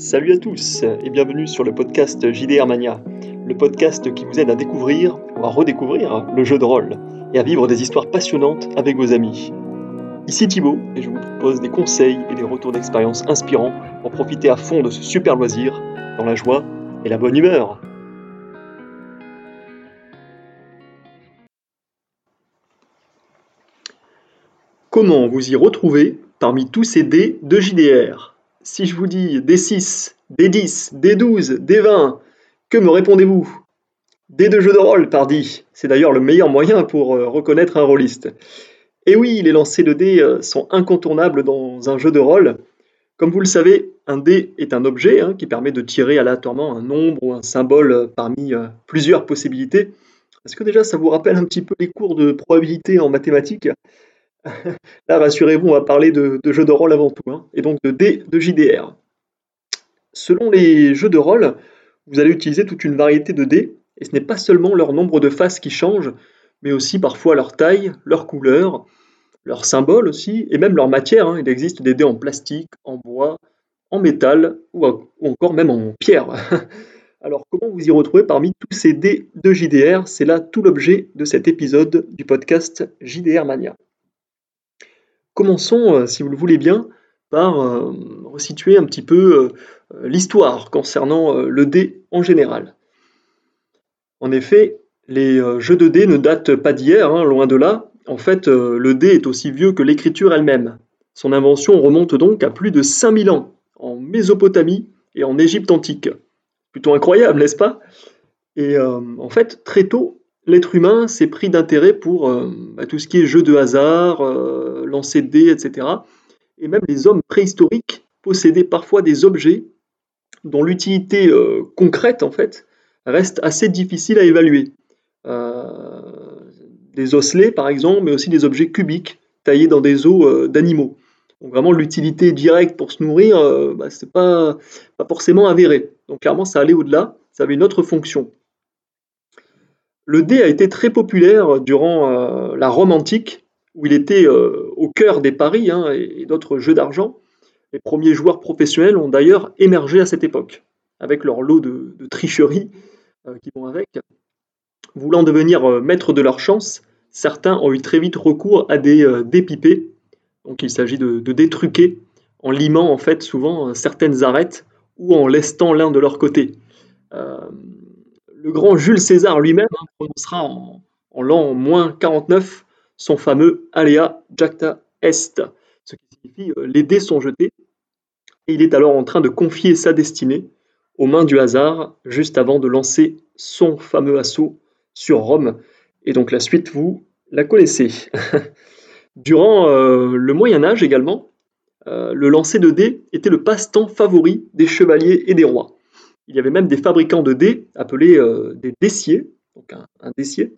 Salut à tous et bienvenue sur le podcast JDR Mania, le podcast qui vous aide à découvrir ou à redécouvrir le jeu de rôle et à vivre des histoires passionnantes avec vos amis. Ici Thibaut et je vous propose des conseils et des retours d'expérience inspirants pour profiter à fond de ce super loisir dans la joie et la bonne humeur. Comment vous y retrouver parmi tous ces dés de JDR Si je vous dis D6, D10, D12, D20, que me répondez-vous? Dés de jeu de rôle, pardi C'est d'ailleurs le meilleur moyen pour euh, reconnaître un rôliste. Et oui, les lancers de dés euh, sont incontournables dans un jeu de rôle. Comme vous le savez, un dé est un objet hein, qui permet de tirer aléatoirement un nombre ou un symbole euh, parmi plusieurs possibilités. Est-ce que déjà ça vous rappelle un petit peu les cours de probabilité en mathématiques? Là, rassurez-vous, on va parler de, jeux de rôle avant tout, hein, et donc de dés de JDR. Selon les jeux de rôle, vous allez utiliser toute une variété de dés, et ce n'est pas seulement leur nombre de faces qui change, mais aussi parfois leur taille, leur couleur, leur symbole aussi, et même leur matière. Hein. Il existe des dés en plastique, en bois, en métal, ou, ou encore même en pierre. Alors comment vous y retrouvez parmi tous ces dés de JDR C'est là tout l'objet de cet épisode du podcast JDR Mania. Commençons, euh, si vous le voulez bien, par euh, resituer un petit peu euh, l'histoire concernant le dé en général. En effet, les jeux de dés ne datent pas d'hier, hein, loin de là. En fait, le dé est aussi vieux que l'écriture elle-même. Son invention remonte donc à plus de 5000 ans, en Mésopotamie et en Égypte antique. Plutôt incroyable, n'est-ce pas? Et en fait, très tôt, l'être humain s'est pris d'intérêt pour euh, bah, tout ce qui est jeu de hasard, euh, lancer de dés, etc. Et même les hommes préhistoriques possédaient parfois des objets dont l'utilité euh, concrète, en fait, reste assez difficile à évaluer. des osselets, par exemple, mais aussi des objets cubiques taillés dans des os d'animaux. Donc vraiment, l'utilité directe pour se nourrir, bah, ce n'est pas, pas forcément avéré. Donc clairement, ça allait au-delà, ça avait une autre fonction. Le dé a été très populaire durant euh, la Rome antique, où il était euh, au cœur des paris hein, et, d'autres jeux d'argent. Les premiers joueurs professionnels ont d'ailleurs émergé à cette époque, avec leur lot de, tricheries euh, qui vont avec. Voulant devenir maître de leur chance, certains ont eu très vite recours à des dés pipés. Donc il s'agit de, de en limant en fait souvent certaines arêtes ou en lestant l'un de leur côté le grand Jules César lui-même hein, prononcera en, l'an moins 49 son fameux Alea Jacta Est, ce qui signifie euh, les dés sont jetés, et il est alors en train de confier sa destinée aux mains du hasard juste avant de lancer son fameux assaut sur Rome. Et donc la suite, vous la connaissez. Durant euh, le Moyen Âge également, euh, le lancer de dés était le passe-temps favori des chevaliers et des rois. Il y avait même des fabricants de dés appelés euh, des dessiers, donc un, dessier.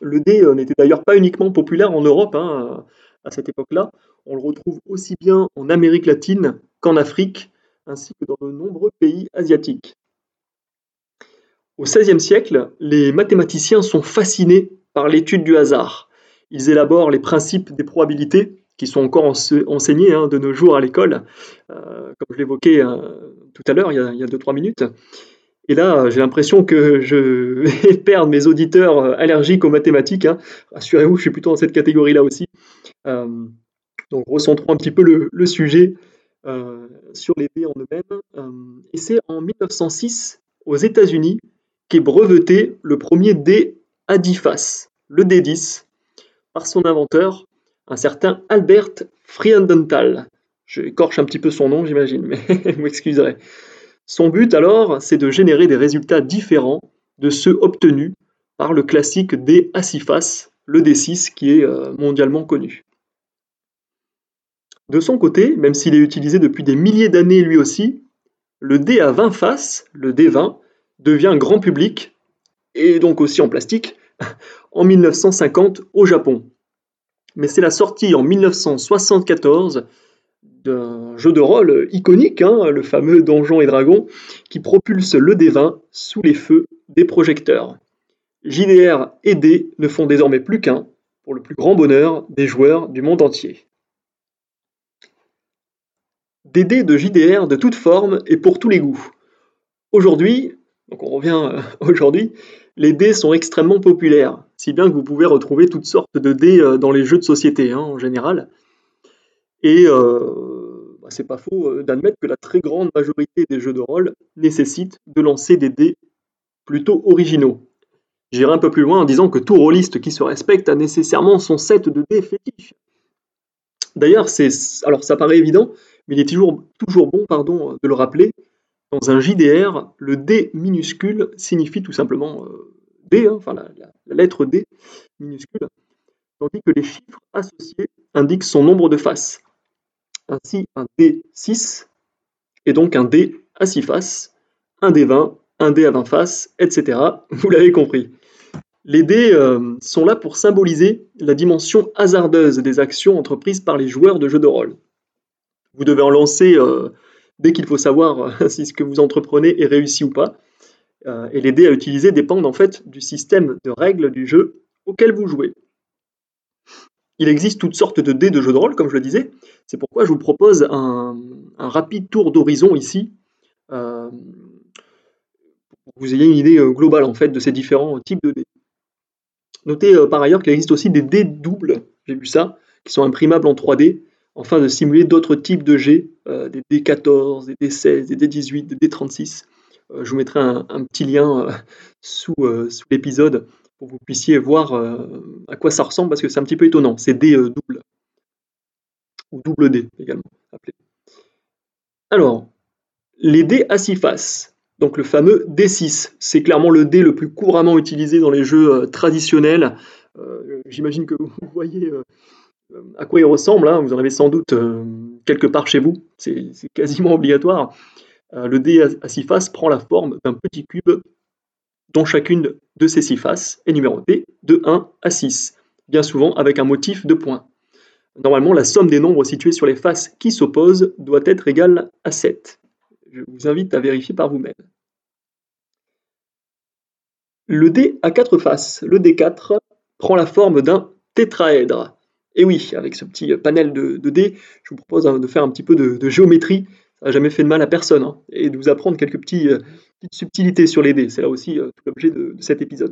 Le dé euh, n'était d'ailleurs pas uniquement populaire en Europe hein, à cette époque-là. On le retrouve aussi bien en Amérique latine qu'en Afrique, ainsi que dans de nombreux pays asiatiques. Au XVIe siècle, les mathématiciens sont fascinés par l'étude du hasard. Ils élaborent les principes des probabilités, qui sont encore enseignés hein, de nos jours à l'école, euh, comme je l'évoquais tout à l'heure, il y a 2-3 minutes. Et là, j'ai l'impression que je vais perdre mes auditeurs euh, allergiques aux mathématiques. Hein. Rassurez-vous, je suis plutôt dans cette catégorie-là aussi. Euh, donc, recentrons un petit peu le, sujet sur les dés en eux-mêmes. et c'est en 1906, aux États-Unis, qu'est breveté le premier dé à 10 faces, le D10, par son inventeur, un certain Albert Friendenthal. Je écorche un petit peu son nom, j'imagine, mais vous m'excuserez. Son but alors, c'est de générer des résultats différents de ceux obtenus par le classique D à 6 faces, le D6 qui est euh, mondialement connu. De son côté, même s'il est utilisé depuis des milliers d'années lui aussi, le D à 20 faces, le D20, devient grand public, et donc aussi en plastique, en 1950 au Japon. Mais c'est la sortie en 1974 d'un jeu de rôle iconique, hein, le fameux Donjon et Dragon, qui propulse le D20 sous les feux des projecteurs. JDR et D ne font désormais plus qu'un, pour le plus grand bonheur des joueurs du monde entier. des dés de JDR de toutes formes et pour tous les goûts. Aujourd'hui, donc on revient euh, aujourd'hui, les dés sont extrêmement populaires, si bien que vous pouvez retrouver toutes sortes de dés euh, dans les jeux de société hein, en général. Et euh, bah, c'est pas faux d'admettre que la très grande majorité des jeux de rôle nécessitent de lancer des dés plutôt originaux. J'irai un peu plus loin en disant que tout rôliste qui se respecte a nécessairement son set de dés fétiche. D'ailleurs, c'est alors ça paraît évident, mais il est toujours, bon pardon, de le rappeler. Dans un JDR, le D minuscule signifie tout simplement euh, D, hein, enfin la, lettre D minuscule, tandis que les chiffres associés indiquent son nombre de faces. Ainsi, un D6 est donc un D à 6 faces, un D20, un D à 20 faces, etc. Vous l'avez compris. Les dés euh, sont là pour symboliser la dimension hasardeuse des actions entreprises par les joueurs de jeux de rôle. Vous devez en lancer euh, dès qu'il faut savoir si ce que vous entreprenez est réussi ou pas. Et les dés à utiliser dépendent en fait du système de règles du jeu auquel vous jouez. Il existe toutes sortes de dés de jeux de rôle, comme je le disais. C'est pourquoi je vous propose un, rapide tour d'horizon ici, pour que vous ayez une idée globale en fait de ces différents types de dés. Notez euh, par ailleurs qu'il existe aussi des dés doubles, j'ai vu ça, qui sont imprimables en 3D, afin de simuler d'autres types de jets, euh, des D14, des D16, des D18, des D36. Euh, je vous mettrai un, petit lien sous, l'épisode pour que vous puissiez voir à quoi ça ressemble, parce que c'est un petit peu étonnant. C'est dés doubles, ou double D également. Alors, les dés à six faces. Donc le fameux D6, c'est clairement le dé le plus couramment utilisé dans les jeux euh, traditionnels. Euh, j'imagine que vous voyez euh, à quoi il ressemble, hein. vous en avez sans doute quelque part chez vous, c'est quasiment obligatoire. Le dé à six faces prend la forme d'un petit cube dont chacune de ces six faces est numérotée de 1 à 6, bien souvent avec un motif de points. Normalement, la somme des nombres situés sur les faces qui s'opposent doit être égale à 7. Je vous invite à vérifier par vous-même. Le dé à quatre faces, le D4, prend la forme d'un tétraèdre. Et oui, avec ce petit panel de, dés, je vous propose de faire un petit peu de, géométrie. N'a jamais fait de mal à personne. Hein, et de vous apprendre quelques euh, petites subtilités sur les dés. C'est là aussi euh, l'objet de, cet épisode.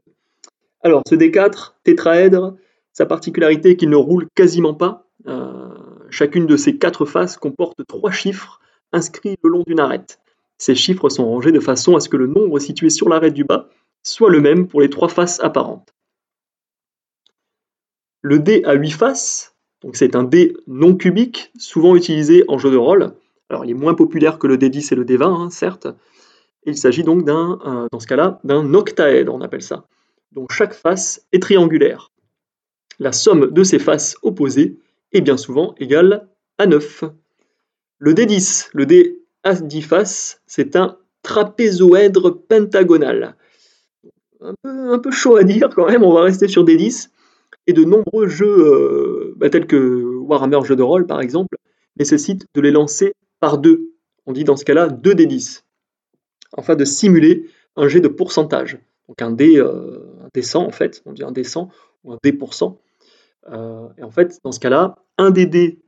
Alors, ce D4, tétraèdre, sa particularité est qu'il ne roule quasiment pas. Euh, chacune de ces quatre faces comporte trois chiffres inscrits le long d'une arête. Ces chiffres sont rangés de façon à ce que le nombre situé sur l'arête du bas soit le même pour les trois faces apparentes. Le dé à 8 faces, donc c'est un dé non cubique, souvent utilisé en jeu de rôle. Alors il est moins populaire que le D10 et le D20, hein, certes. il s'agit donc d'un, euh, dans ce cas-là, d'un octaèdre, on appelle ça, dont chaque face est triangulaire. La somme de ces faces opposées est bien souvent égale à 9. Le D10, le dé à 10 faces, c'est un trapézoèdre pentagonal. Un peu, chaud à dire quand même, on va rester sur des 10. Et de nombreux jeux, euh, bah, tels que Warhammer Jeux de rôle par exemple, nécessitent de les lancer par deux. On dit dans ce cas-là 2 des 10. Afin de simuler un jet de pourcentage. Donc un dé, euh, un 100 en fait, on dit un dé 100 ou un dé pour. Euh, et en fait, dans ce cas-là, un des dés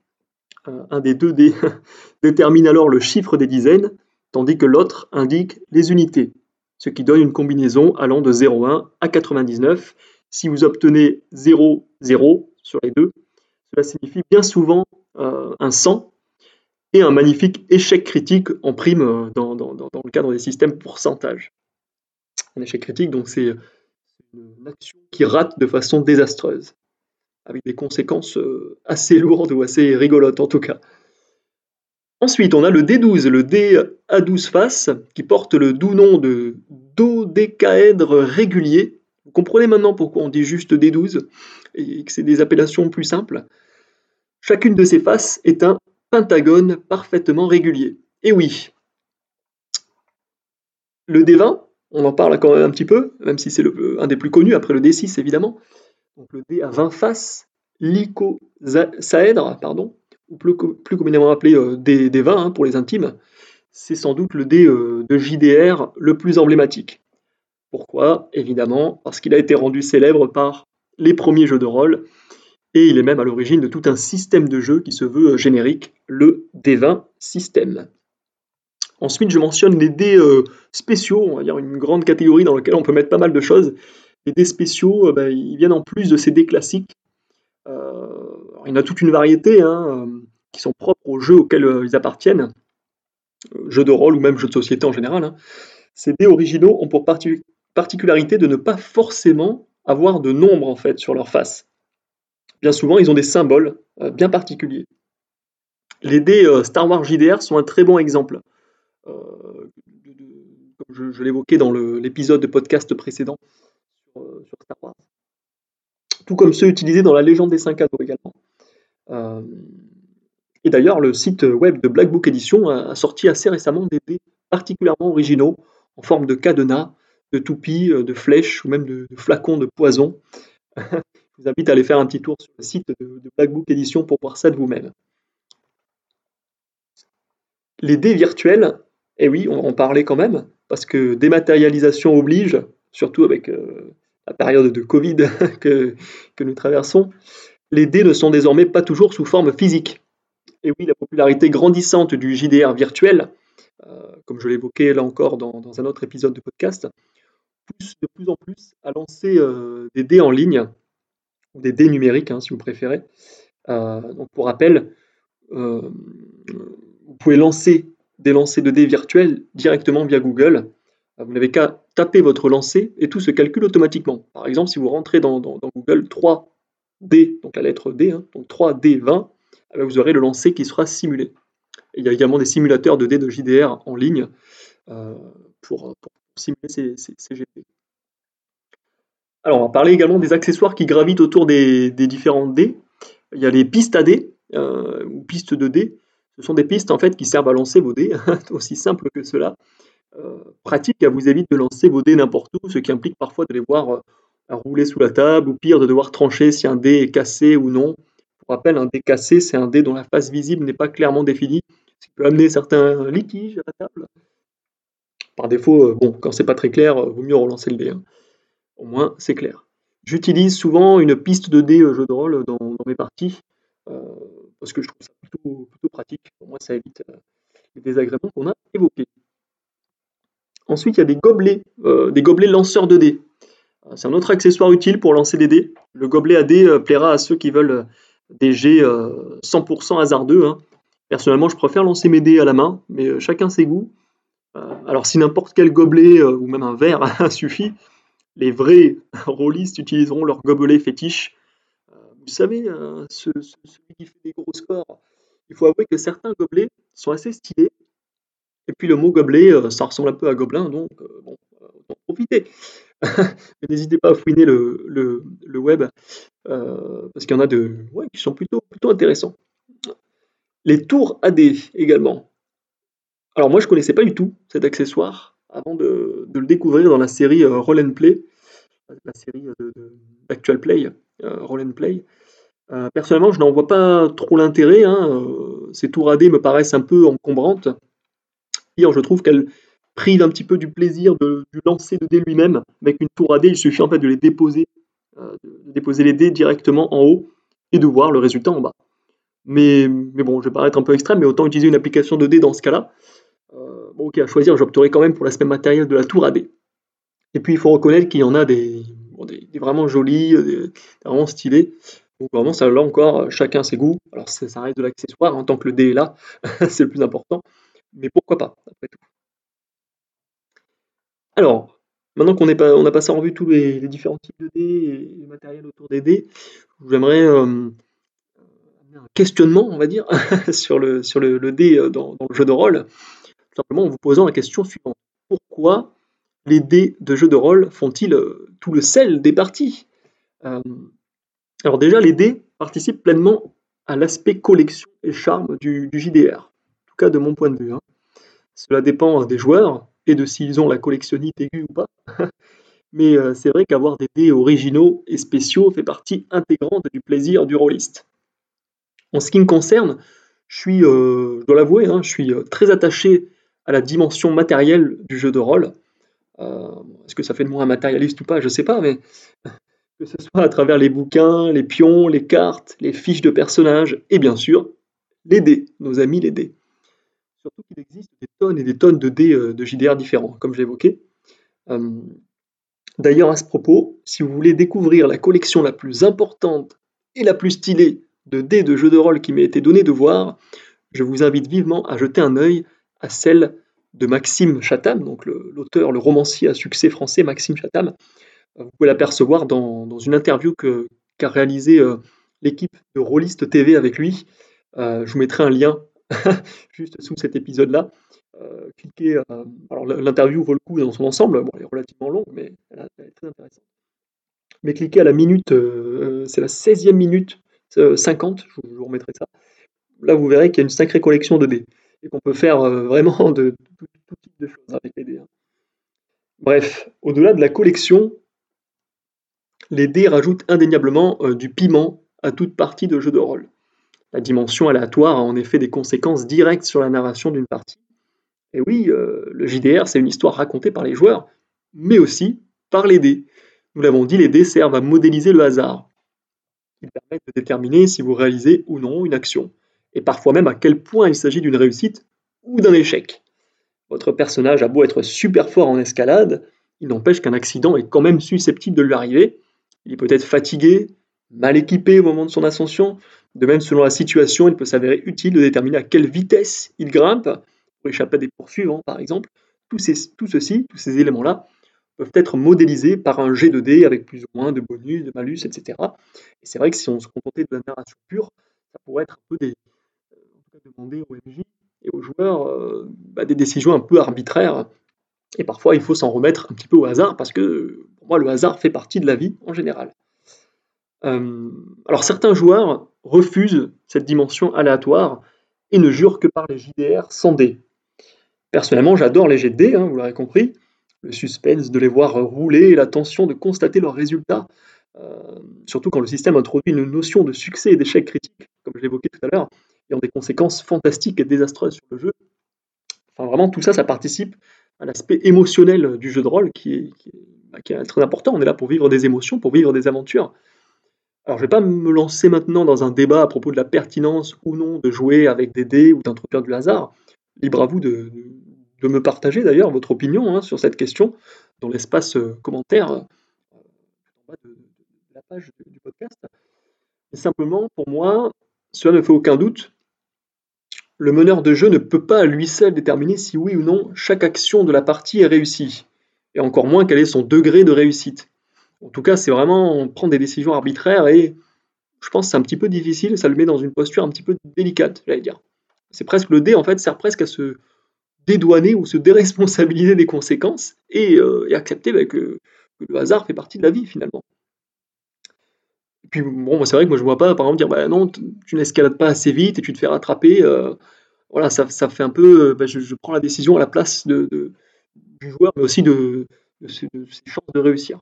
euh, un des deux dés détermine alors le chiffre des dizaines, tandis que l'autre indique les unités, ce qui donne une combinaison allant de 0,1 à 99. Si vous obtenez 0, 0 sur les deux, cela signifie bien souvent un 100 un magnifique échec critique en prime euh, dans, le cadre des systèmes pourcentage. Un échec critique, donc c'est une action qui rate de façon désastreuse avec des conséquences euh, assez lourdes ou assez rigolotes en tout cas. Ensuite, on a le D12, le D à 12 faces, qui porte le doux nom de dodécaèdre régulier. Vous comprenez maintenant pourquoi on dit juste D12 et que c'est des appellations plus simples. Chacune de ces faces est un pentagone parfaitement régulier. Et oui, le D20, on en parle quand même un petit peu, même si c'est un des plus connus après le D6 évidemment, donc le dé à 20 faces, l'icosaèdre, pardon, ou plus, communément appelé euh, dé, 20 hein, pour les intimes, c'est sans doute le dé euh, de JDR le plus emblématique. Pourquoi? Évidemment, parce qu'il a été rendu célèbre par les premiers jeux de rôle il est même à l'origine de tout un système de jeu qui se veut générique, le D20 System. Ensuite, je mentionne les dés euh, spéciaux, on va dire une grande catégorie dans laquelle on peut mettre pas mal de choses. Les dés spéciaux, euh, ben, ils viennent en plus de ces dés classiques. Euh, il y en a toute une variété hein, qui sont propres aux jeux auxquels ils appartiennent, jeux de rôle ou même jeux de société en général. Hein. Ces dés originaux ont pour particularité de ne pas forcément avoir de nombre en fait sur leur face. Bien souvent, ils ont des symboles bien particuliers. Les dés Star Wars JDR sont un très bon exemple. Euh, comme je, l'évoquais dans l'épisode de podcast précédent euh, sur, Star Wars. Tout comme ceux utilisés dans la légende des cinq anneaux également. Euh, et d'ailleurs, le site web de Black Book Edition a, sorti assez récemment des dés particulièrement originaux en forme de cadenas, de toupies, de flèches ou même de, flacons de poison. je vous invite à aller faire un petit tour sur le site de, Black Edition pour voir ça de vous-même. Les dés virtuels et eh oui, on en parlait quand même, parce que dématérialisation oblige, surtout avec euh, la période de Covid que, nous traversons, les dés ne sont désormais pas toujours sous forme physique. Et oui, la popularité grandissante du JDR virtuel, euh, comme je l'évoquais là encore dans, un autre épisode de podcast, pousse de plus en plus à lancer euh, des dés en ligne, des dés numériques hein, si vous préférez. donc pour rappel, vous pouvez lancer des lancers de dés virtuels directement via Google. Euh, vous n'avez qu'à taper votre lancer et tout se calcule automatiquement. Par exemple, si vous rentrez dans, Google 3D, donc la lettre D, hein, donc 3D20, eh ben, vous aurez le lancer qui sera simulé. il y a également des simulateurs de dés de JDR en ligne euh, pour, simuler ces, GP. Alors, on va parler également des accessoires qui gravitent autour des, différents dés. Il y a les pistes à dés, euh, ou pistes de dés, ce sont des pistes en fait qui servent à lancer vos dés, aussi simple que cela. Euh, pratique, car vous évite de lancer vos dés n'importe où, ce qui implique parfois de les voir euh, rouler sous la table, ou pire, de devoir trancher si un dé est cassé ou non. Pour rappel, un dé cassé, c'est un dé dont la face visible n'est pas clairement définie, ce qui peut amener certains litiges à la table. Par défaut, bon, quand c'est pas très clair, vaut mieux relancer le dé. Hein. Au moins, c'est clair. J'utilise souvent une piste de dés jeu de rôle dans, mes parties parce que je trouve ça plutôt, pratique. Pour moi, ça évite euh, les désagréments qu'on a évoqués. Ensuite, il y a des gobelets, euh, des gobelets lanceurs de dés. Euh, c'est un autre accessoire utile pour lancer des dés. Le gobelet à dés plaira à ceux qui veulent des jets 100% hasardeux. Hein. Personnellement, je préfère lancer mes dés à la main, mais chacun ses goûts. alors, si n'importe quel gobelet ou même un verre suffit, les vrais rôlistes utiliseront leur gobelet fétiche vous savez, euh, celui qui fait des gros scores, il faut avouer que certains gobelets sont assez stylés. Et puis le mot gobelet, euh, ça ressemble un peu à gobelin, donc euh, bon, autant profiter. n'hésitez pas à fouiner le, web, parce qu'il y en a de, qui sont plutôt, plutôt intéressants. Les tours AD également. Alors moi je ne connaissais pas du tout cet accessoire avant de, le découvrir dans la série Roll and Play, la série d'Actual Play, Roll and Play. Euh, personnellement, je n'en vois pas trop l'intérêt. Hein, euh, ces tours AD me paraissent un peu encombrantes. Pire, je trouve qu'elles privent un petit peu du plaisir de, du lancer de dés lui-même. Avec une tour AD, il suffit en fait de les déposer, euh, de déposer les dés directement en haut et de voir le résultat en bas. Mais, mais bon, je vais paraître un peu extrême, mais autant utiliser une application de dés dans ce cas-là. Ok, à choisir, j'opterai quand même pour l'aspect matériel de la tour AD. Et puis, il faut reconnaître qu'il y en a des, vraiment jolis, des, vraiment stylés. Donc vraiment, ça, là encore, euh, chacun ses goûts. Alors ça, reste de l'accessoire, en tant que le dé est là, c'est le plus important. Mais pourquoi pas, après tout. Alors, maintenant qu'on on a passé en revue tous les, différents types de dés et le matériel autour des dés, j'aimerais euh, un questionnement, on va dire, sur le, sur le, dé euh, dans, le jeu de rôle. Simplement en vous posant la question suivante. Pourquoi les dés de jeu de rôle font-ils tout le sel des parties? Alors déjà, les dés participent pleinement à l'aspect collection et charme du, JDR, en tout cas de mon point de vue. Hein. Cela dépend des joueurs et de s'ils ont la collectionnite aiguë ou pas. Mais euh, c'est vrai qu'avoir des dés originaux et spéciaux fait partie intégrante du plaisir du rôliste. En ce qui me concerne, je suis, euh, je dois l'avouer, hein, je suis euh, très attaché à la dimension matérielle du jeu de rôle. Est-ce que ça fait de moi un matérialiste ou pas? Je ne sais pas, mais que ce soit à travers les bouquins, les pions, les cartes, les fiches de personnages, et bien sûr, les dés, nos amis les dés. Surtout qu'il existe des tonnes et des tonnes de dés euh, de JDR différents, comme je l'évoquais. Euh, d'ailleurs, à ce propos, si vous voulez découvrir la collection la plus importante et la plus stylée de dés de jeux de rôle qui m'a été donné de voir, je vous invite vivement à jeter un œil à celle de Maxime Chatham, donc l'auteur, le, romancier à succès français Maxime Chatham. Euh, vous pouvez l'apercevoir dans, une interview qu'a réalisée euh, l'équipe de Rollist TV avec lui. Euh, je vous mettrai un lien juste sous cet épisode-là. cliquez, alors l'interview vaut le coup dans son ensemble, bon, elle est relativement longue, mais elle, est très intéressante. Mais cliquez à la minute, c'est la 16e minute 50, je vous remettrai ça. Là, vous verrez qu'il y a une sacrée collection de dés et qu'on peut faire vraiment de, tout, type de choses avec les dés. Hein. Bref, au-delà de la collection, les dés rajoutent indéniablement euh, du piment à toute partie de jeu de rôle. La dimension aléatoire a en effet des conséquences directes sur la narration d'une partie. Et oui, euh, le JDR, c'est une histoire racontée par les joueurs, mais aussi par les dés. Nous l'avons dit, les dés servent à modéliser le hasard. Ils permettent de déterminer si vous réalisez ou non une action, et parfois même à quel point il s'agit d'une réussite ou d'un échec. Votre personnage a beau être super fort en escalade, il n'empêche qu'un accident est quand même susceptible de lui arriver. Il est peut-être fatigué, mal équipé au moment de son ascension. De même, selon la situation, il peut s'avérer utile de déterminer à quelle vitesse il grimpe pour échapper à des poursuivants, par exemple. Tout, ceci, tous ces éléments-là, peuvent être modélisés par un G de d avec plus ou moins de bonus, de malus, etc. Et c'est vrai que si on se contentait de la narration pure, ça pourrait être un peu des, demander au MJ et aux joueurs euh, bah, des décisions un peu arbitraires. Et parfois, il faut s'en remettre un petit peu au hasard, parce que pour moi, le hasard fait partie de la vie en général. Euh, alors certains joueurs refusent cette dimension aléatoire et ne jurent que par les JDR sans dés. Personnellement, j'adore les jets de dés, vous l'aurez compris. Le suspense de les voir rouler la tension de constater leurs résultats, euh, surtout quand le système introduit une notion de succès et d'échec critique, comme je l'évoquais tout à l'heure, ayant des conséquences fantastiques et désastreuses sur le jeu. Enfin, vraiment, tout ça, ça participe à l'aspect émotionnel du jeu de rôle qui est, bah, très important. On est là pour vivre des émotions, pour vivre des aventures. Alors, je ne vais pas me lancer maintenant dans un débat à propos de la pertinence ou non de jouer avec des dés ou d'introduire du hasard. Libre à vous de, me partager d'ailleurs votre opinion hein, sur cette question dans l'espace euh, commentaire euh, de, la page du podcast. simplement, pour moi, cela ne fait aucun doute, le meneur de jeu ne peut pas à lui seul déterminer si oui ou non chaque action de la partie est réussie, et encore moins quel est son degré de réussite. En tout cas, c'est vraiment prendre des décisions arbitraires et je pense que c'est un petit peu difficile, ça le met dans une posture un petit peu délicate, j'allais dire. C'est presque le dé, en fait, sert presque à se dédouaner ou se déresponsabiliser des conséquences et, euh, accepter bah, que, le hasard fait partie de la vie finalement. Puis bon, c'est vrai que moi je vois pas, par exemple, dire bah non, tu n'escalades pas assez vite et tu te fais rattraper. Euh, voilà, ça, fait un peu, euh, bah, je, prends la décision à la place du joueur, mais aussi de, ses, chances de réussir.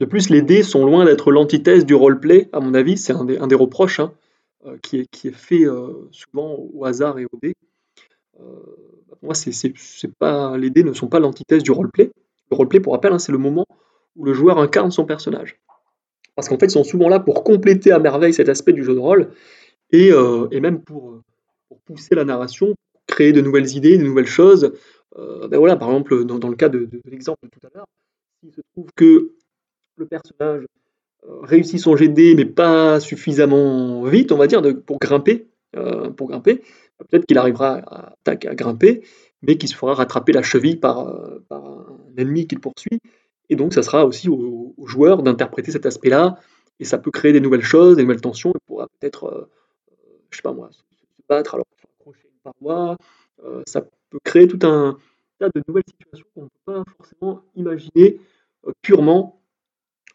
De plus, les dés sont loin d'être l'antithèse du roleplay, à mon avis, c'est un, des reproches hein, euh, qui, est, fait souvent au hasard et au dé. pour moi, c'est, pas, les dés ne sont pas l'antithèse du roleplay. Le roleplay, pour rappel, hein, c'est le moment où le joueur incarne son personnage parce qu'en fait, ils sont souvent là pour compléter à merveille cet aspect du jeu de rôle, et, euh, même pour, pousser la narration, créer de nouvelles idées, de nouvelles choses. Euh, ben par exemple, dans, le cas de, l'exemple de tout à l'heure, s'il se trouve que le personnage euh, réussit son GD, mais pas suffisamment vite, on va dire, pour grimper, peut-être qu'il arrivera à, à, grimper, mais qu'il se fera rattraper la cheville par, par un ennemi qu'il poursuit, et donc, ça sera aussi aux, joueurs d'interpréter cet aspect-là, et ça peut créer des nouvelles choses, des nouvelles tensions, et pourra peut-être, euh, euh, je sais pas moi, se battre alors accrocher une paroi, euh, ça peut créer tout un tas de nouvelles situations qu'on ne peut pas forcément imaginer purement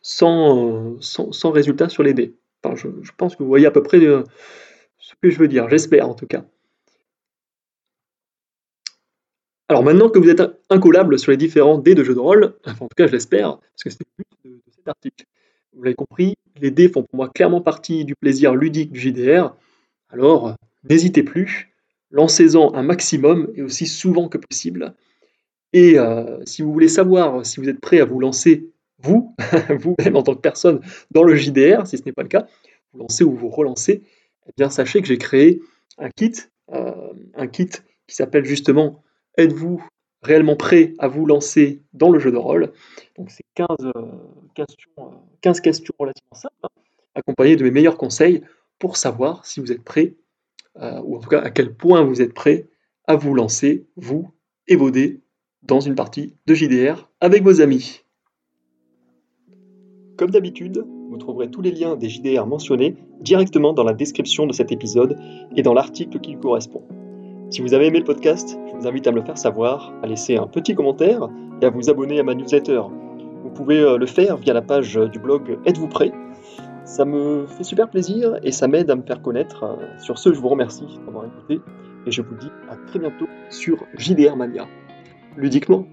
sans, sans, résultat sur les dés. Enfin, je, je, pense que vous voyez à peu près ce que je veux dire, j'espère en tout cas. Alors maintenant que vous êtes incollable sur les différents dés de jeu de rôle, en tout cas je l'espère, parce que c'est le but de, cet article. Vous l'avez compris, les dés font pour moi clairement partie du plaisir ludique du JDR. Alors n'hésitez plus, lancez-en un maximum et aussi souvent que possible. Et euh, si vous voulez savoir si vous êtes prêt à vous lancer vous, vous-même en tant que personne dans le JDR, si ce n'est pas le cas, vous lancez ou vous relancez, eh bien sachez que j'ai créé un kit, euh, un kit qui s'appelle justement Êtes-vous réellement prêt à vous lancer dans le jeu de rôle? Donc c'est 15, euh, questions, 15 questions relativement simples, hein, accompagnées de mes meilleurs conseils pour savoir si vous êtes prêt, ou en tout cas à quel point vous êtes prêt à vous lancer, vous et vos dés, dans une partie de JDR avec vos amis. Comme d'habitude, vous trouverez tous les liens des JDR mentionnés directement dans la description de cet épisode et dans l'article qui lui correspond. Si vous avez aimé le podcast, je vous invite à me le faire savoir, à laisser un petit commentaire et à vous abonner à ma newsletter. Vous pouvez euh, le faire via la page du blog Êtes-vous prêt? Ça me fait super plaisir et ça m'aide à me faire connaître. Sur ce, je vous remercie d'avoir écouté et je vous dis à très bientôt sur JDR Mania. Ludiquement.